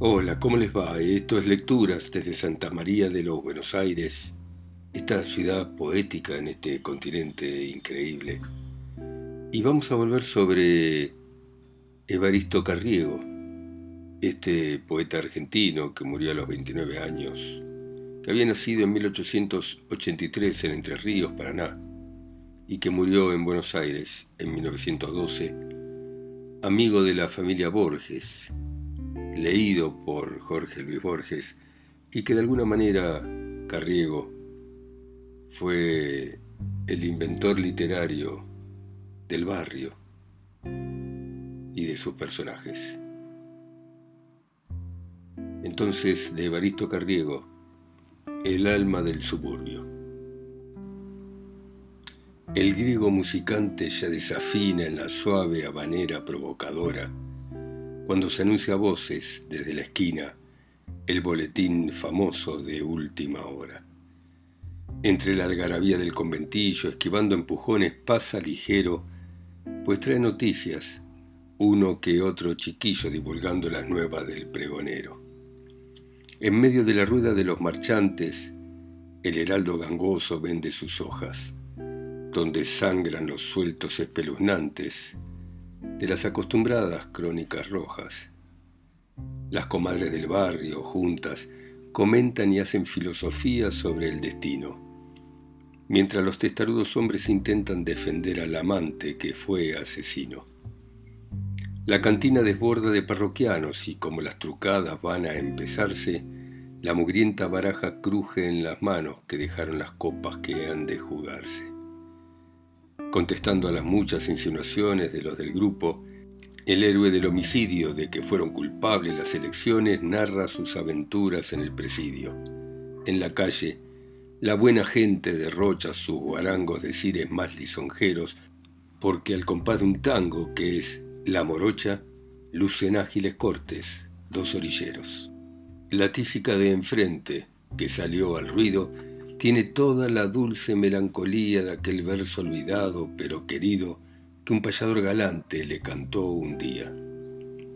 Hola, ¿cómo les va? Esto es Lecturas desde Santa María de los Buenos Aires, esta ciudad poética en este continente increíble. Y vamos a volver sobre Evaristo Carriego, este poeta argentino que murió a los 29 años, que había nacido en 1883 en Entre Ríos, Paraná, y que murió en Buenos Aires en 1912, amigo de la familia Borges, leído por Jorge Luis Borges y que de alguna manera Carriego fue el inventor literario del barrio y de sus personajes. Entonces, de Evaristo Carriego, El alma del suburbio. El griego musicante ya desafina en la suave habanera provocadora cuando se anuncia a voces desde la esquina el boletín famoso de última hora. Entre la algarabía del conventillo, esquivando empujones, pasa ligero, pues trae noticias, uno que otro chiquillo divulgando las nuevas del pregonero. En medio de la rueda de los marchantes, el heraldo gangoso vende sus hojas, donde sangran los sueltos espeluznantes de las acostumbradas crónicas rojas. Las comadres del barrio, juntas, comentan y hacen filosofía sobre el destino, mientras los testarudos hombres intentan defender al amante que fue asesino. La cantina desborda de parroquianos y como las trucadas van a empezarse, la mugrienta baraja cruje en las manos que dejaron las copas que han de jugarse. Contestando a las muchas insinuaciones de los del grupo, el héroe del homicidio de que fueron culpables las elecciones narra sus aventuras en el presidio. En la calle, la buena gente derrocha sus guarangos de cires más lisonjeros, porque al compás de un tango que es La Morocha, lucen ágiles cortes dos orilleros. La tísica de enfrente, que salió al ruido, tiene toda la dulce melancolía de aquel verso olvidado pero querido que un payador galante le cantó un día.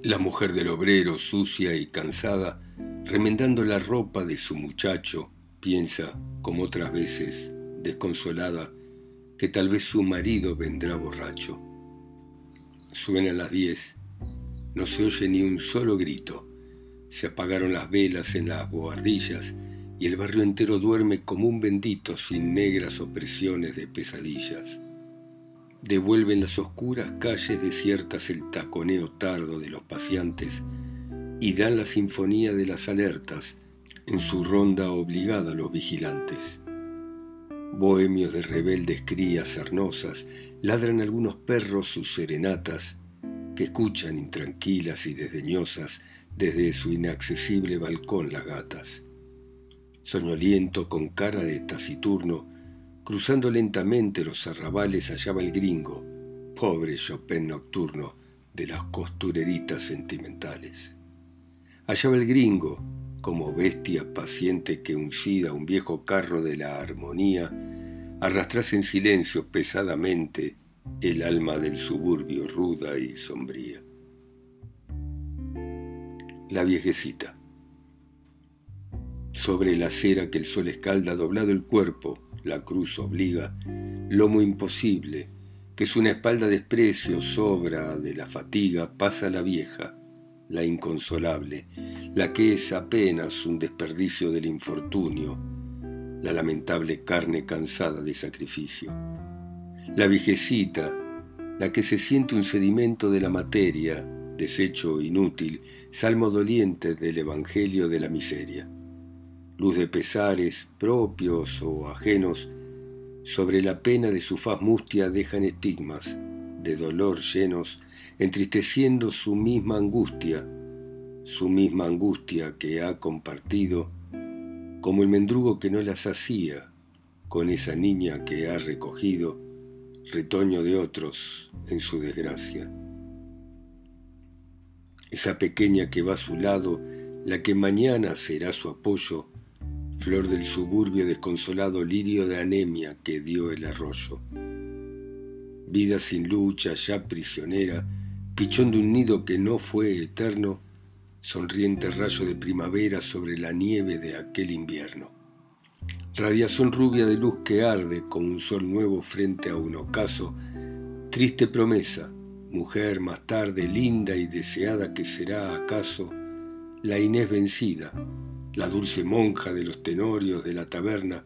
La mujer del obrero, sucia y cansada, remendando la ropa de su muchacho, piensa, como otras veces, desconsolada, que tal vez su marido vendrá borracho. Suenan las diez, no se oye ni un solo grito, se apagaron las velas en las boardillas y el barrio entero duerme como un bendito sin negras opresiones de pesadillas. Devuelven las oscuras calles desiertas el taconeo tardo de los paseantes y dan la sinfonía de las alertas en su ronda obligada a los vigilantes. Bohemios de rebeldes crías sarnosas ladran algunos perros sus serenatas que escuchan intranquilas y desdeñosas desde su inaccesible balcón las gatas soñoliento con cara de taciturno, cruzando lentamente los arrabales hallaba el gringo, pobre Chopin nocturno de las costureritas sentimentales. Hallaba el gringo, como bestia paciente que uncida un viejo carro de la armonía, arrastrase en silencio pesadamente el alma del suburbio ruda y sombría. La viejecita sobre la acera que el sol escalda doblado el cuerpo, la cruz obliga, lomo imposible, que es una espalda desprecio, sobra de la fatiga, pasa la vieja, la inconsolable, la que es apenas un desperdicio del infortunio, la lamentable carne cansada de sacrificio. La viejecita, la que se siente un sedimento de la materia, desecho inútil, salmo doliente del Evangelio de la miseria luz de pesares propios o ajenos, sobre la pena de su faz mustia dejan estigmas de dolor llenos, entristeciendo su misma angustia, su misma angustia que ha compartido, como el mendrugo que no las hacía con esa niña que ha recogido, retoño de otros en su desgracia. Esa pequeña que va a su lado, la que mañana será su apoyo, flor del suburbio desconsolado lirio de anemia que dio el arroyo. Vida sin lucha, ya prisionera, pichón de un nido que no fue eterno, sonriente rayo de primavera sobre la nieve de aquel invierno. Radiación rubia de luz que arde como un sol nuevo frente a un ocaso, triste promesa, mujer más tarde linda y deseada que será acaso la Inés vencida, la dulce monja de los tenorios de la taberna,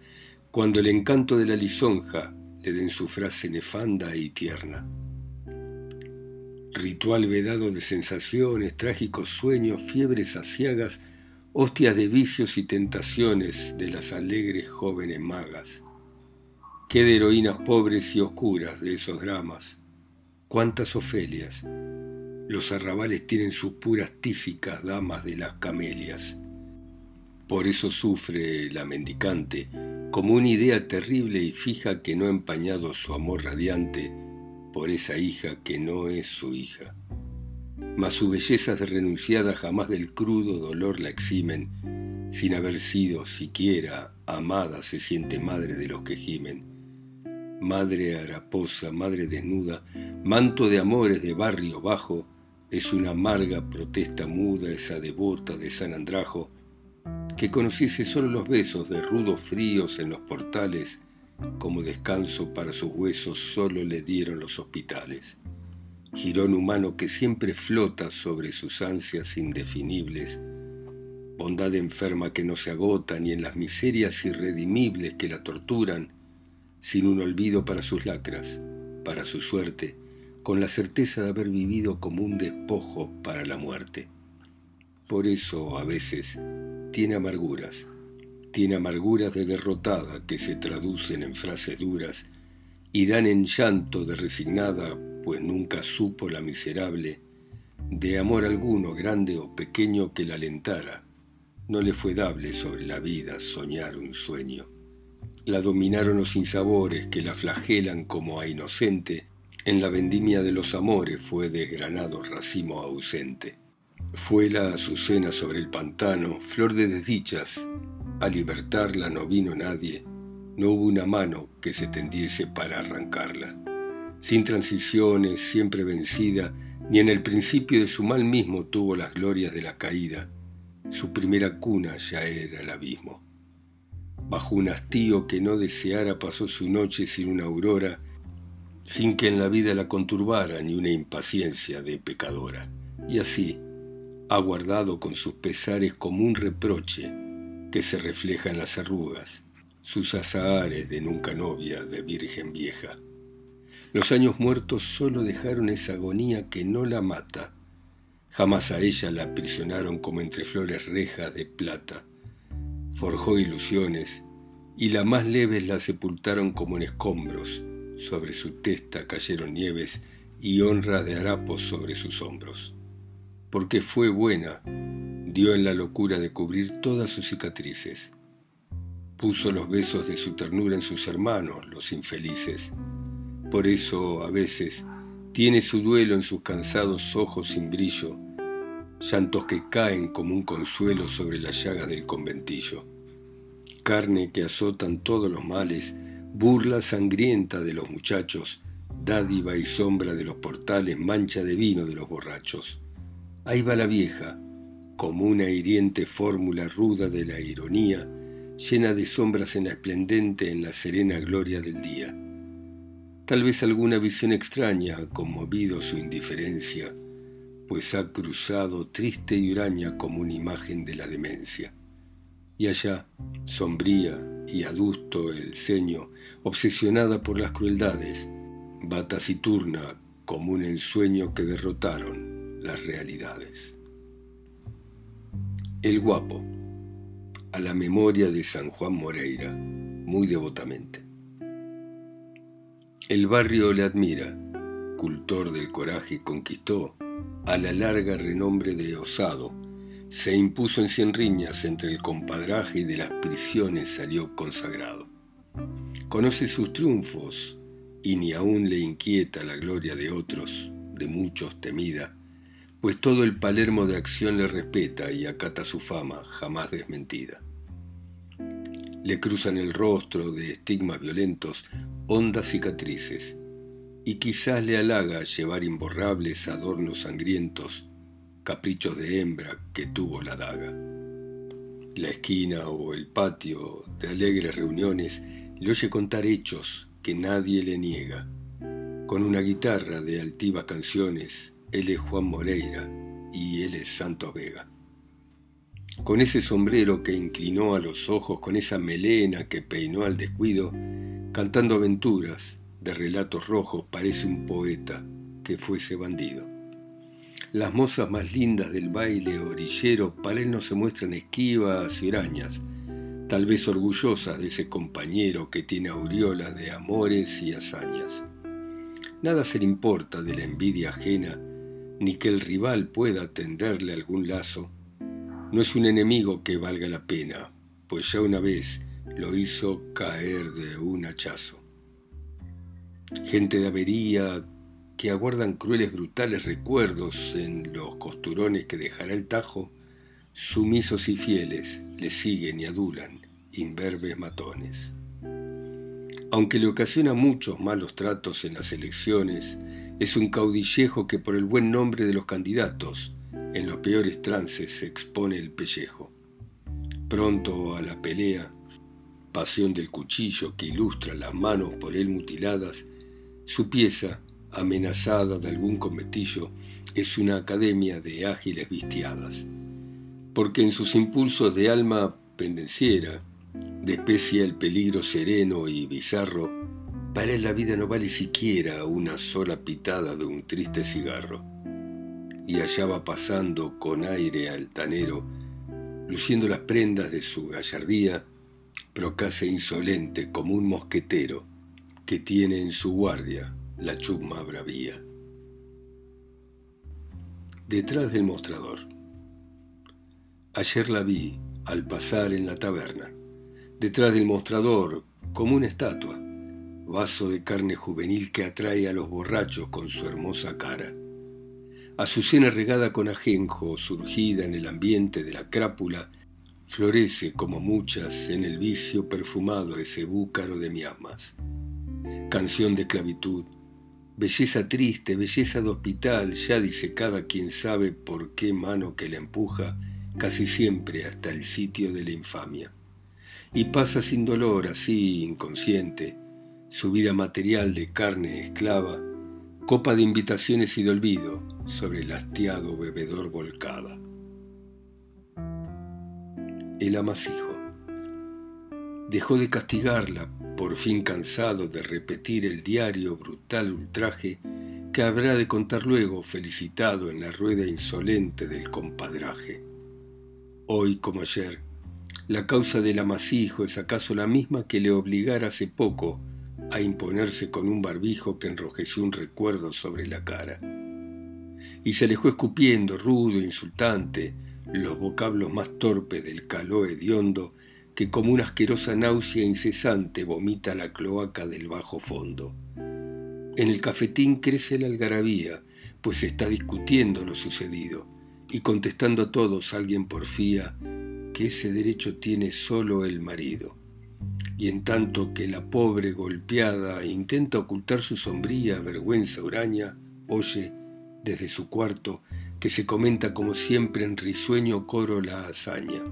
cuando el encanto de la lisonja le den su frase nefanda y tierna. Ritual vedado de sensaciones, trágicos sueños, fiebres asiagas, hostias de vicios y tentaciones de las alegres jóvenes magas. Qué de heroínas pobres y oscuras de esos dramas, cuántas Ofelias. Los arrabales tienen sus puras tísicas damas de las camelias. Por eso sufre la mendicante, como una idea terrible y fija que no ha empañado su amor radiante por esa hija que no es su hija. Mas su belleza renunciada jamás del crudo dolor la eximen, sin haber sido siquiera amada se siente madre de los que gimen. Madre haraposa, madre desnuda, manto de amores de barrio bajo, es una amarga protesta muda esa devota de San Andrajo, que conociese solo los besos de rudos fríos en los portales, como descanso para sus huesos solo le dieron los hospitales. Girón humano que siempre flota sobre sus ansias indefinibles, bondad enferma que no se agota ni en las miserias irredimibles que la torturan, sin un olvido para sus lacras, para su suerte, con la certeza de haber vivido como un despojo para la muerte. Por eso, a veces, tiene amarguras, tiene amarguras de derrotada que se traducen en frases duras y dan en llanto de resignada, pues nunca supo la miserable, de amor alguno, grande o pequeño, que la alentara. No le fue dable sobre la vida soñar un sueño. La dominaron los insabores que la flagelan como a inocente. En la vendimia de los amores fue desgranado racimo ausente. Fue la azucena sobre el pantano, flor de desdichas. A libertarla no vino nadie, no hubo una mano que se tendiese para arrancarla. Sin transiciones, siempre vencida, ni en el principio de su mal mismo tuvo las glorias de la caída. Su primera cuna ya era el abismo. Bajo un hastío que no deseara pasó su noche sin una aurora, sin que en la vida la conturbara ni una impaciencia de pecadora. Y así, ha guardado con sus pesares como un reproche que se refleja en las arrugas, sus azahares de nunca novia, de virgen vieja. Los años muertos solo dejaron esa agonía que no la mata. Jamás a ella la aprisionaron como entre flores rejas de plata. Forjó ilusiones y la más leves la sepultaron como en escombros. Sobre su testa cayeron nieves y honras de harapos sobre sus hombros porque fue buena, dio en la locura de cubrir todas sus cicatrices. Puso los besos de su ternura en sus hermanos, los infelices. Por eso, a veces, tiene su duelo en sus cansados ojos sin brillo, llantos que caen como un consuelo sobre las llagas del conventillo. Carne que azotan todos los males, burla sangrienta de los muchachos, dádiva y sombra de los portales, mancha de vino de los borrachos. Ahí va la vieja, como una hiriente fórmula ruda de la ironía, llena de sombras en esplendente en la serena gloria del día. Tal vez alguna visión extraña ha conmovido su indiferencia, pues ha cruzado triste y huraña como una imagen de la demencia. Y allá, sombría y adusto el ceño, obsesionada por las crueldades, va taciturna como un ensueño que derrotaron las realidades. El guapo, a la memoria de San Juan Moreira, muy devotamente. El barrio le admira, cultor del coraje conquistó a la larga renombre de osado, se impuso en cien riñas entre el compadraje y de las prisiones salió consagrado. Conoce sus triunfos y ni aún le inquieta la gloria de otros, de muchos temida, pues todo el Palermo de acción le respeta y acata su fama, jamás desmentida. Le cruzan el rostro de estigmas violentos hondas cicatrices, y quizás le halaga llevar imborrables adornos sangrientos, caprichos de hembra que tuvo la daga. La esquina o el patio de alegres reuniones le oye contar hechos que nadie le niega. Con una guitarra de altivas canciones, él es Juan Moreira y él es Santos Vega. Con ese sombrero que inclinó a los ojos, con esa melena que peinó al descuido, cantando aventuras de relatos rojos, parece un poeta que fuese bandido. Las mozas más lindas del baile orillero para él no se muestran esquivas y hurañas, tal vez orgullosas de ese compañero que tiene aureolas de amores y hazañas. Nada se le importa de la envidia ajena, ni que el rival pueda tenderle algún lazo. No es un enemigo que valga la pena, pues ya una vez lo hizo caer de un hachazo. Gente de avería que aguardan crueles brutales recuerdos en los costurones que dejará el tajo, sumisos y fieles le siguen y adulan imberbes matones. Aunque le ocasiona muchos malos tratos en las elecciones, es un caudillejo que por el buen nombre de los candidatos, en los peores trances se expone el pellejo. Pronto a la pelea, pasión del cuchillo que ilustra las manos por él mutiladas, su pieza, amenazada de algún cometillo, es una academia de ágiles vistiadas, porque en sus impulsos de alma pendenciera, despecia el peligro sereno y bizarro, para él la vida no vale siquiera una sola pitada de un triste cigarro. Y allá va pasando con aire altanero, luciendo las prendas de su gallardía, procase insolente como un mosquetero que tiene en su guardia la chusma bravía. Detrás del mostrador. Ayer la vi al pasar en la taberna detrás del mostrador, como una estatua, vaso de carne juvenil que atrae a los borrachos con su hermosa cara. Azucena regada con ajenjo, surgida en el ambiente de la crápula, florece como muchas en el vicio perfumado ese búcaro de miasmas. Canción de clavitud, belleza triste, belleza de hospital, ya dice cada quien sabe por qué mano que la empuja, casi siempre hasta el sitio de la infamia y pasa sin dolor, así inconsciente, su vida material de carne esclava, copa de invitaciones y de olvido sobre el hastiado bebedor volcada. El amasijo. Dejó de castigarla, por fin cansado de repetir el diario brutal ultraje que habrá de contar luego, felicitado en la rueda insolente del compadraje. Hoy como ayer, la causa del amasijo es acaso la misma que le obligara hace poco a imponerse con un barbijo que enrojeció un recuerdo sobre la cara. Y se alejó escupiendo, rudo, insultante, los vocablos más torpes del caló hediondo que como una asquerosa náusea incesante vomita la cloaca del bajo fondo. En el cafetín crece la algarabía, pues se está discutiendo lo sucedido, y contestando a todos alguien porfía que ese derecho tiene solo el marido. Y en tanto que la pobre golpeada intenta ocultar su sombría vergüenza huraña, oye desde su cuarto que se comenta como siempre en risueño coro la hazaña,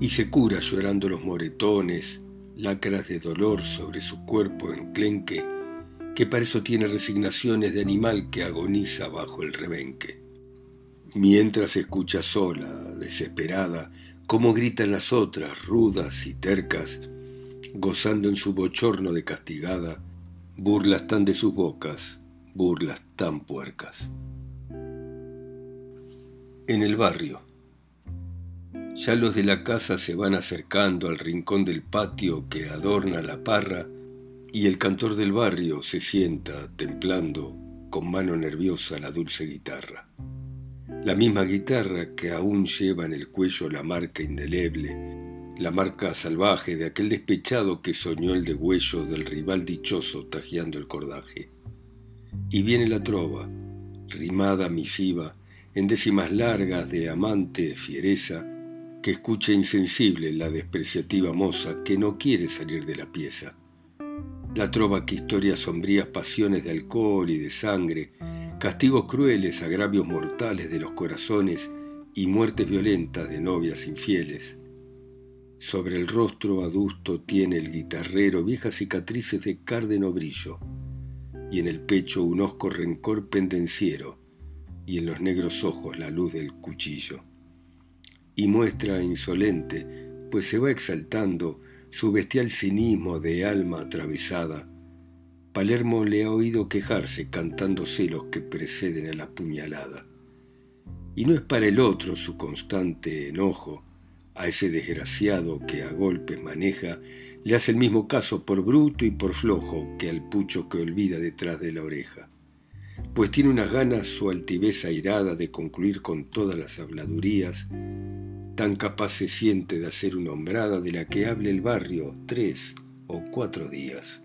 y se cura llorando los moretones, lacras de dolor sobre su cuerpo enclenque, que para eso tiene resignaciones de animal que agoniza bajo el rebenque. Mientras escucha sola, desesperada, cómo gritan las otras, rudas y tercas, gozando en su bochorno de castigada, burlas tan de sus bocas, burlas tan puercas. En el barrio. Ya los de la casa se van acercando al rincón del patio que adorna la parra y el cantor del barrio se sienta templando con mano nerviosa la dulce guitarra la misma guitarra que aún lleva en el cuello la marca indeleble, la marca salvaje de aquel despechado que soñó el degüello del rival dichoso tajeando el cordaje. Y viene la trova, rimada misiva, en décimas largas de amante fiereza, que escucha insensible la despreciativa moza que no quiere salir de la pieza. la trova que historias sombrías pasiones de alcohol y de sangre, castigos crueles, agravios mortales de los corazones y muertes violentas de novias infieles. Sobre el rostro adusto tiene el guitarrero viejas cicatrices de cárdeno brillo, y en el pecho un osco rencor pendenciero, y en los negros ojos la luz del cuchillo. Y muestra insolente, pues se va exaltando su bestial cinismo de alma atravesada. Palermo le ha oído quejarse cantando celos que preceden a la puñalada. Y no es para el otro su constante enojo, a ese desgraciado que a golpes maneja, le hace el mismo caso por bruto y por flojo que al pucho que olvida detrás de la oreja. Pues tiene unas ganas su altivez airada de concluir con todas las habladurías, tan capaz se siente de hacer una hombrada de la que hable el barrio tres o cuatro días.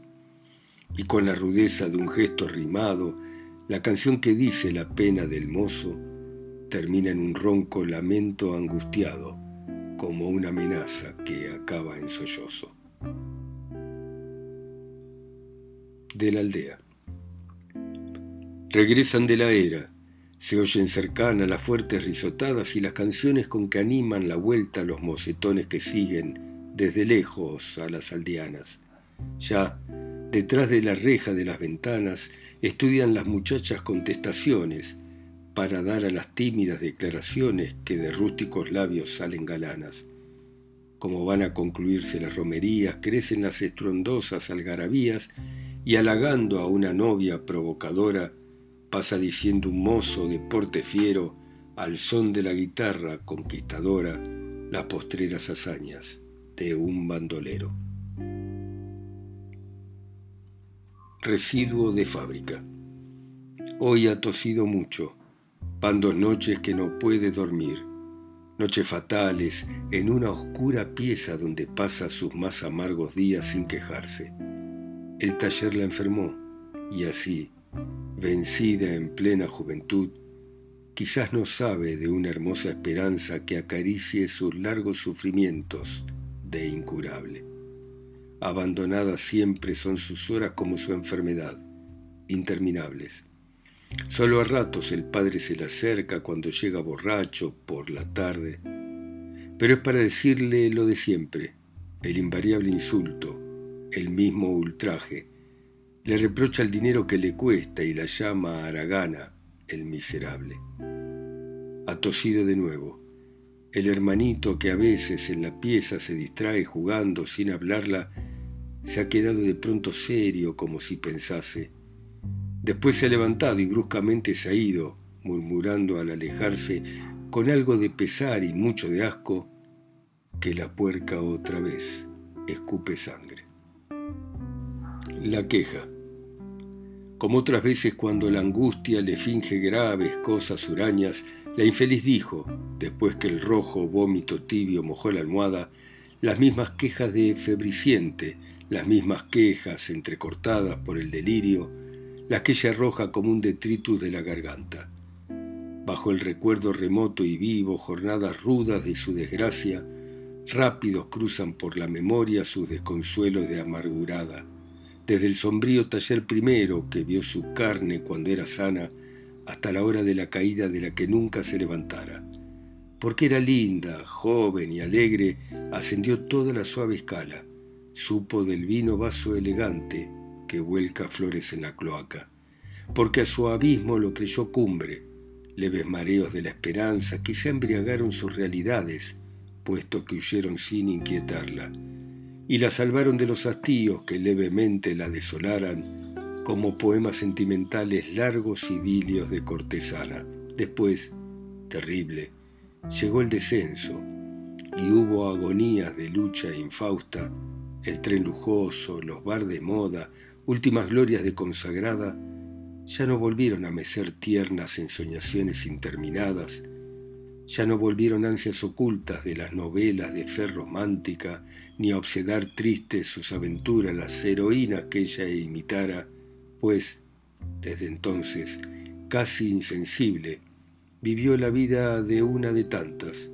Y con la rudeza de un gesto rimado, la canción que dice la pena del mozo termina en un ronco lamento angustiado, como una amenaza que acaba en sollozo. De la aldea. Regresan de la era, se oyen cercanas las fuertes risotadas y las canciones con que animan la vuelta los mocetones que siguen desde lejos a las aldeanas. Ya, detrás de la reja de las ventanas, estudian las muchachas contestaciones para dar a las tímidas declaraciones que de rústicos labios salen galanas. Como van a concluirse las romerías, crecen las estruendosas algarabías y halagando a una novia provocadora, pasa diciendo un mozo de porte fiero al son de la guitarra conquistadora las postreras hazañas de un bandolero. Residuo de fábrica. Hoy ha tosido mucho, van dos noches que no puede dormir, noches fatales en una oscura pieza donde pasa sus más amargos días sin quejarse. El taller la enfermó y así, vencida en plena juventud, quizás no sabe de una hermosa esperanza que acaricie sus largos sufrimientos de incurable. Abandonadas siempre son sus horas como su enfermedad, interminables. Solo a ratos el padre se le acerca cuando llega borracho por la tarde, pero es para decirle lo de siempre, el invariable insulto, el mismo ultraje, le reprocha el dinero que le cuesta y la llama Aragana, el miserable. Ha tosido de nuevo. El hermanito que a veces en la pieza se distrae jugando sin hablarla, se ha quedado de pronto serio como si pensase. Después se ha levantado y bruscamente se ha ido, murmurando al alejarse, con algo de pesar y mucho de asco, que la puerca otra vez escupe sangre. La queja. Como otras veces cuando la angustia le finge graves cosas hurañas, la infeliz dijo, después que el rojo vómito tibio mojó la almohada, las mismas quejas de febriciente, las mismas quejas entrecortadas por el delirio, las que ella arroja como un detritus de la garganta. Bajo el recuerdo remoto y vivo, jornadas rudas de su desgracia, rápidos cruzan por la memoria sus desconsuelos de amargurada desde el sombrío taller primero que vio su carne cuando era sana, hasta la hora de la caída de la que nunca se levantara. Porque era linda, joven y alegre, ascendió toda la suave escala, supo del vino vaso elegante que vuelca flores en la cloaca, porque a su abismo lo creyó cumbre, leves mareos de la esperanza quizá embriagaron sus realidades, puesto que huyeron sin inquietarla y la salvaron de los hastíos que levemente la desolaran, como poemas sentimentales largos idilios de cortesana. Después, terrible, llegó el descenso y hubo agonías de lucha infausta, el tren lujoso, los bar de moda, últimas glorias de consagrada, ya no volvieron a mecer tiernas ensoñaciones interminadas, ya no volvieron ansias ocultas de las novelas de fe romántica, ni a obsedar tristes sus aventuras las heroínas que ella imitara, pues, desde entonces, casi insensible, vivió la vida de una de tantas,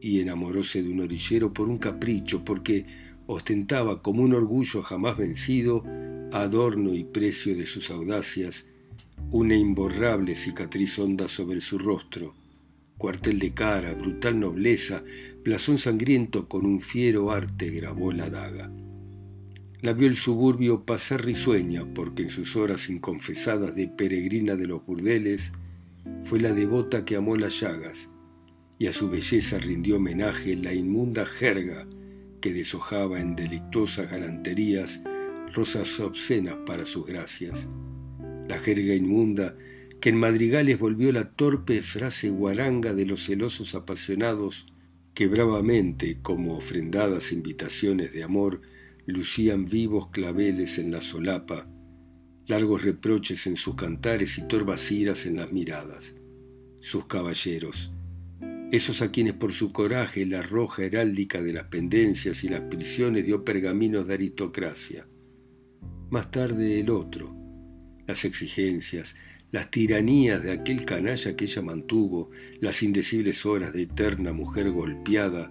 y enamoróse de un orillero por un capricho, porque ostentaba como un orgullo jamás vencido, adorno y precio de sus audacias, una imborrable cicatriz honda sobre su rostro, cuartel de cara, brutal nobleza, blasón sangriento con un fiero arte grabó la daga. La vio el suburbio pasar risueña porque en sus horas inconfesadas de peregrina de los burdeles fue la devota que amó las llagas y a su belleza rindió homenaje la inmunda jerga que deshojaba en delictuosas galanterías rosas obscenas para sus gracias. La jerga inmunda que en madrigales volvió la torpe frase guaranga de los celosos apasionados que bravamente, como ofrendadas invitaciones de amor, lucían vivos claveles en la solapa, largos reproches en sus cantares y torvas iras en las miradas. Sus caballeros, esos a quienes por su coraje la roja heráldica de las pendencias y las prisiones dio pergaminos de aristocracia. Más tarde el otro, las exigencias, las tiranías de aquel canalla que ella mantuvo, las indecibles horas de eterna mujer golpeada,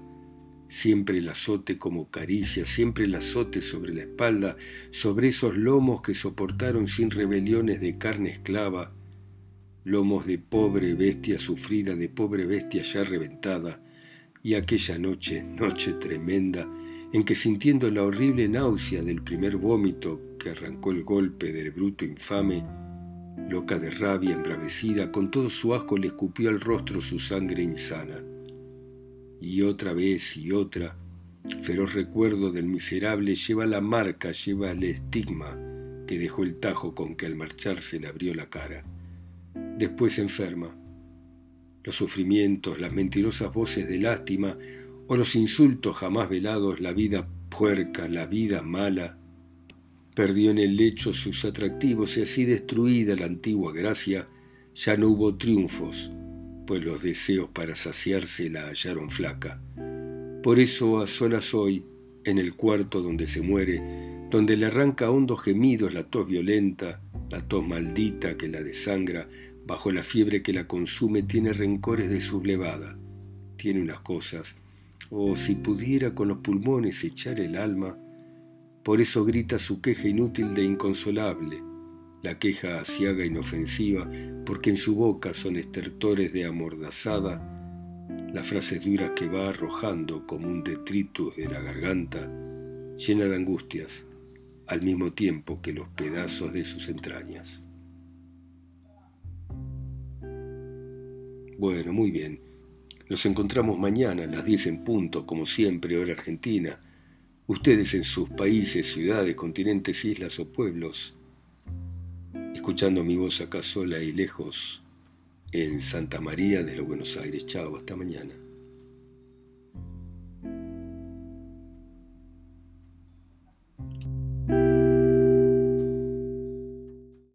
siempre el azote como caricia, siempre el azote sobre la espalda, sobre esos lomos que soportaron sin rebeliones de carne esclava, lomos de pobre bestia sufrida, de pobre bestia ya reventada, y aquella noche, noche tremenda, en que sintiendo la horrible náusea del primer vómito que arrancó el golpe del bruto infame, Loca de rabia, embravecida, con todo su asco le escupió al rostro su sangre insana. Y otra vez y otra, feroz recuerdo del miserable lleva la marca, lleva el estigma que dejó el tajo con que al marcharse le abrió la cara. Después enferma. Los sufrimientos, las mentirosas voces de lástima o los insultos jamás velados, la vida puerca, la vida mala, perdió en el lecho sus atractivos y así destruida la antigua gracia, ya no hubo triunfos, pues los deseos para saciarse la hallaron flaca. Por eso a solas hoy, en el cuarto donde se muere, donde le arranca hondos gemidos la tos violenta, la tos maldita que la desangra, bajo la fiebre que la consume, tiene rencores de sublevada, tiene unas cosas, o si pudiera con los pulmones echar el alma, por eso grita su queja inútil de inconsolable, la queja asiaga inofensiva, porque en su boca son estertores de amordazada, las frases duras que va arrojando como un detritus de la garganta, llena de angustias, al mismo tiempo que los pedazos de sus entrañas. Bueno, muy bien. Nos encontramos mañana a las 10 en punto, como siempre, hora argentina ustedes en sus países, ciudades, continentes, islas o pueblos, escuchando mi voz acá sola y lejos en Santa María de los Buenos Aires. Chao, hasta mañana.